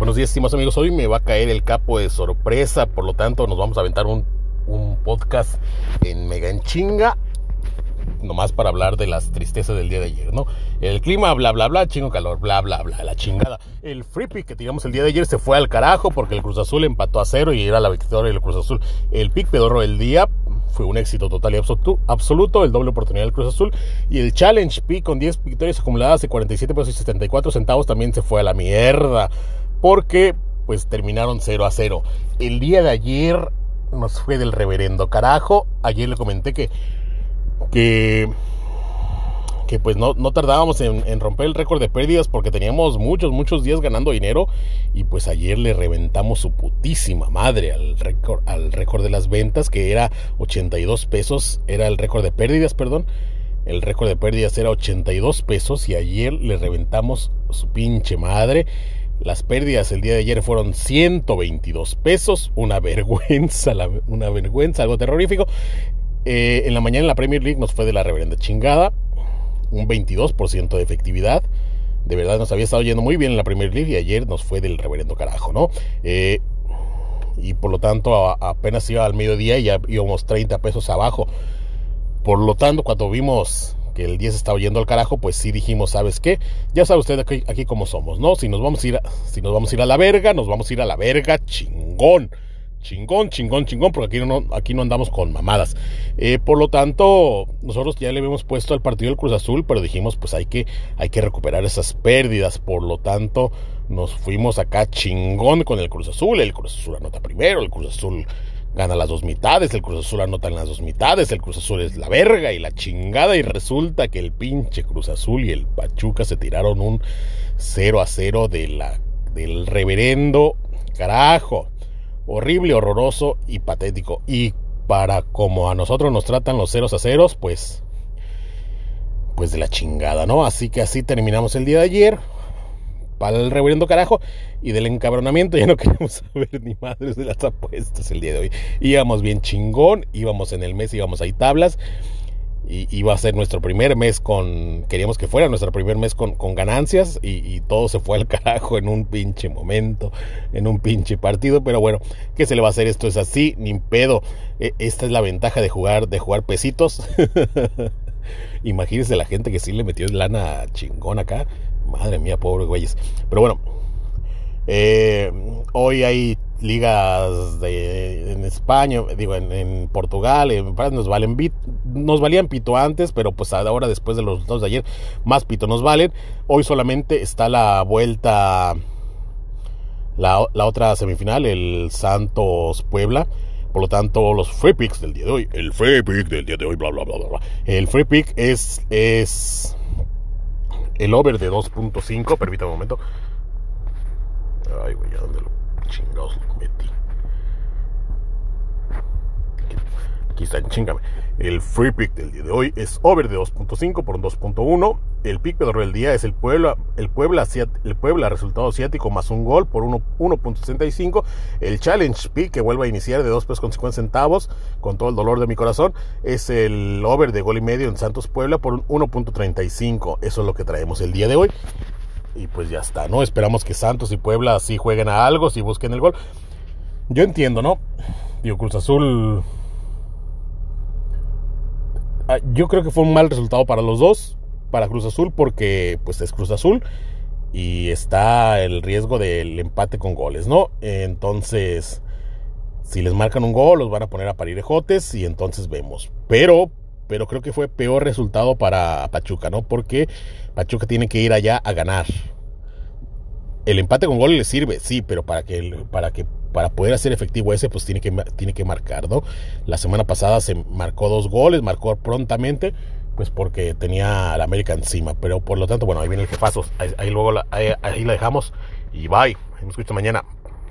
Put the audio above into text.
Buenos días, estimados amigos. Hoy me va a caer el capo de sorpresa, por lo tanto, nos vamos a aventar un, podcast en mega en chinga. Nomás para hablar de las tristezas del día de ayer, ¿no? El clima, bla, bla, bla, chingo calor, bla, bla, bla, la chingada. El free pick que tiramos el día de ayer se fue al carajo porque el Cruz Azul empató a cero y era la victoria del Cruz Azul. El pick pedorro del día fue un éxito total y absoluto, el doble oportunidad del Cruz Azul. Y el Challenge Pick con 10 victorias acumuladas de 47 pesos y 74 centavos también se fue a la mierda porque pues terminaron 0 a 0. El día de ayer nos fue del reverendo carajo. Ayer le comenté que que que pues no, no tardábamos en, romper el récord de pérdidas porque teníamos muchos, muchos días ganando dinero y pues ayer le reventamos su putísima madre al récord, al récord de las ventas que era 82 pesos, era el récord de pérdidas, perdón. El récord de pérdidas era 82 pesos y ayer le reventamos su pinche madre. Las pérdidas el día de ayer fueron 122 pesos, una vergüenza, una vergüenza, algo terrorífico. Eh, en la mañana en la Premier League nos fue de la reverenda chingada, un 22% de efectividad. De verdad nos había estado yendo muy bien en la Premier League y ayer nos fue del reverendo carajo, ¿no? Eh, y por lo tanto apenas iba al mediodía y ya íbamos 30 pesos abajo. Por lo tanto, cuando vimos que el 10 estaba yendo al carajo, pues sí dijimos, ¿sabes qué? Ya sabe usted aquí, cómo somos, ¿no? Si nos vamos a ir a, si nos vamos a ir a la verga, nos vamos a ir a la verga chingón. Chingón, chingón, chingón, porque aquí no, aquí no andamos con mamadas. Eh, por lo tanto, nosotros ya le habíamos puesto al partido del Cruz Azul, pero dijimos, pues hay que, hay que recuperar esas pérdidas. Por lo tanto, nos fuimos acá chingón con el Cruz Azul. El Cruz Azul anota primero, el Cruz Azul gana las dos mitades, el Cruz Azul anota en las dos mitades, el Cruz Azul es la verga y la chingada y resulta que el pinche Cruz Azul y el Pachuca se tiraron un 0 a 0 de la, del reverendo carajo. Horrible, horroroso y patético. Y para como a nosotros nos tratan los ceros a ceros, pues pues de la chingada, ¿no? Así que así terminamos el día de ayer para el reverendo carajo y del encabronamiento ya no queremos saber ni madres de las apuestas el día de hoy. Íbamos bien chingón, íbamos en el mes, íbamos ahí tablas y iba a ser nuestro primer mes con, queríamos que fuera nuestro primer mes con, con ganancias y, todo se fue al carajo en un pinche momento, en un pinche partido, pero bueno, ¿qué se le va a hacer? Esto es así, ni pedo. E, esta es la ventaja de jugar, de jugar pesitos. Imagínense la gente que sí le metió lana chingón acá. Madre mía, pobre güeyes. Pero bueno, eh, hoy hay ligas de, en España, digo, en, Portugal, nos, valen nos valían pito antes, pero pues ahora después de los dos de ayer, más pito nos valen. Hoy solamente está la vuelta, la, la otra semifinal, el Santos Puebla. Por lo tanto, los free picks del día de hoy, el free pick del día de hoy, bla, bla, bla, bla. El free pick es, es el over de 2.5, permítame un momento. Ay, güey, ¿a dónde lo chingados lo metí? Aquí está, chingame. El free pick del día de hoy es over de 2.5 por un 2.1. El pick pedorro del día es el Puebla, el Puebla, el Puebla resultado asiático más un gol por 1.65. El challenge pick que vuelve a iniciar de 2 pesos con 50 centavos con todo el dolor de mi corazón es el over de gol y medio en Santos Puebla por un 1.35. Eso es lo que traemos el día de hoy. Y pues ya está, ¿no? Esperamos que Santos y Puebla sí jueguen a algo, si busquen el gol. Yo entiendo, ¿no? Digo, Cruz Azul yo creo que fue un mal resultado para los dos, para Cruz Azul, porque pues es Cruz Azul y está el riesgo del empate con goles, ¿no? Entonces, si les marcan un gol, los van a poner a parir ejotes y entonces vemos. Pero, pero creo que fue peor resultado para Pachuca, ¿no? Porque Pachuca tiene que ir allá a ganar. El empate con goles le sirve, sí, pero para que, para que para poder hacer efectivo ese, pues tiene que, tiene que marcar, ¿no? La semana pasada se marcó dos goles, marcó prontamente, pues porque tenía la América encima. Pero por lo tanto, bueno, ahí viene el jefazo. Ahí, luego la, ahí, la dejamos. Y bye. Nos escuchamos mañana.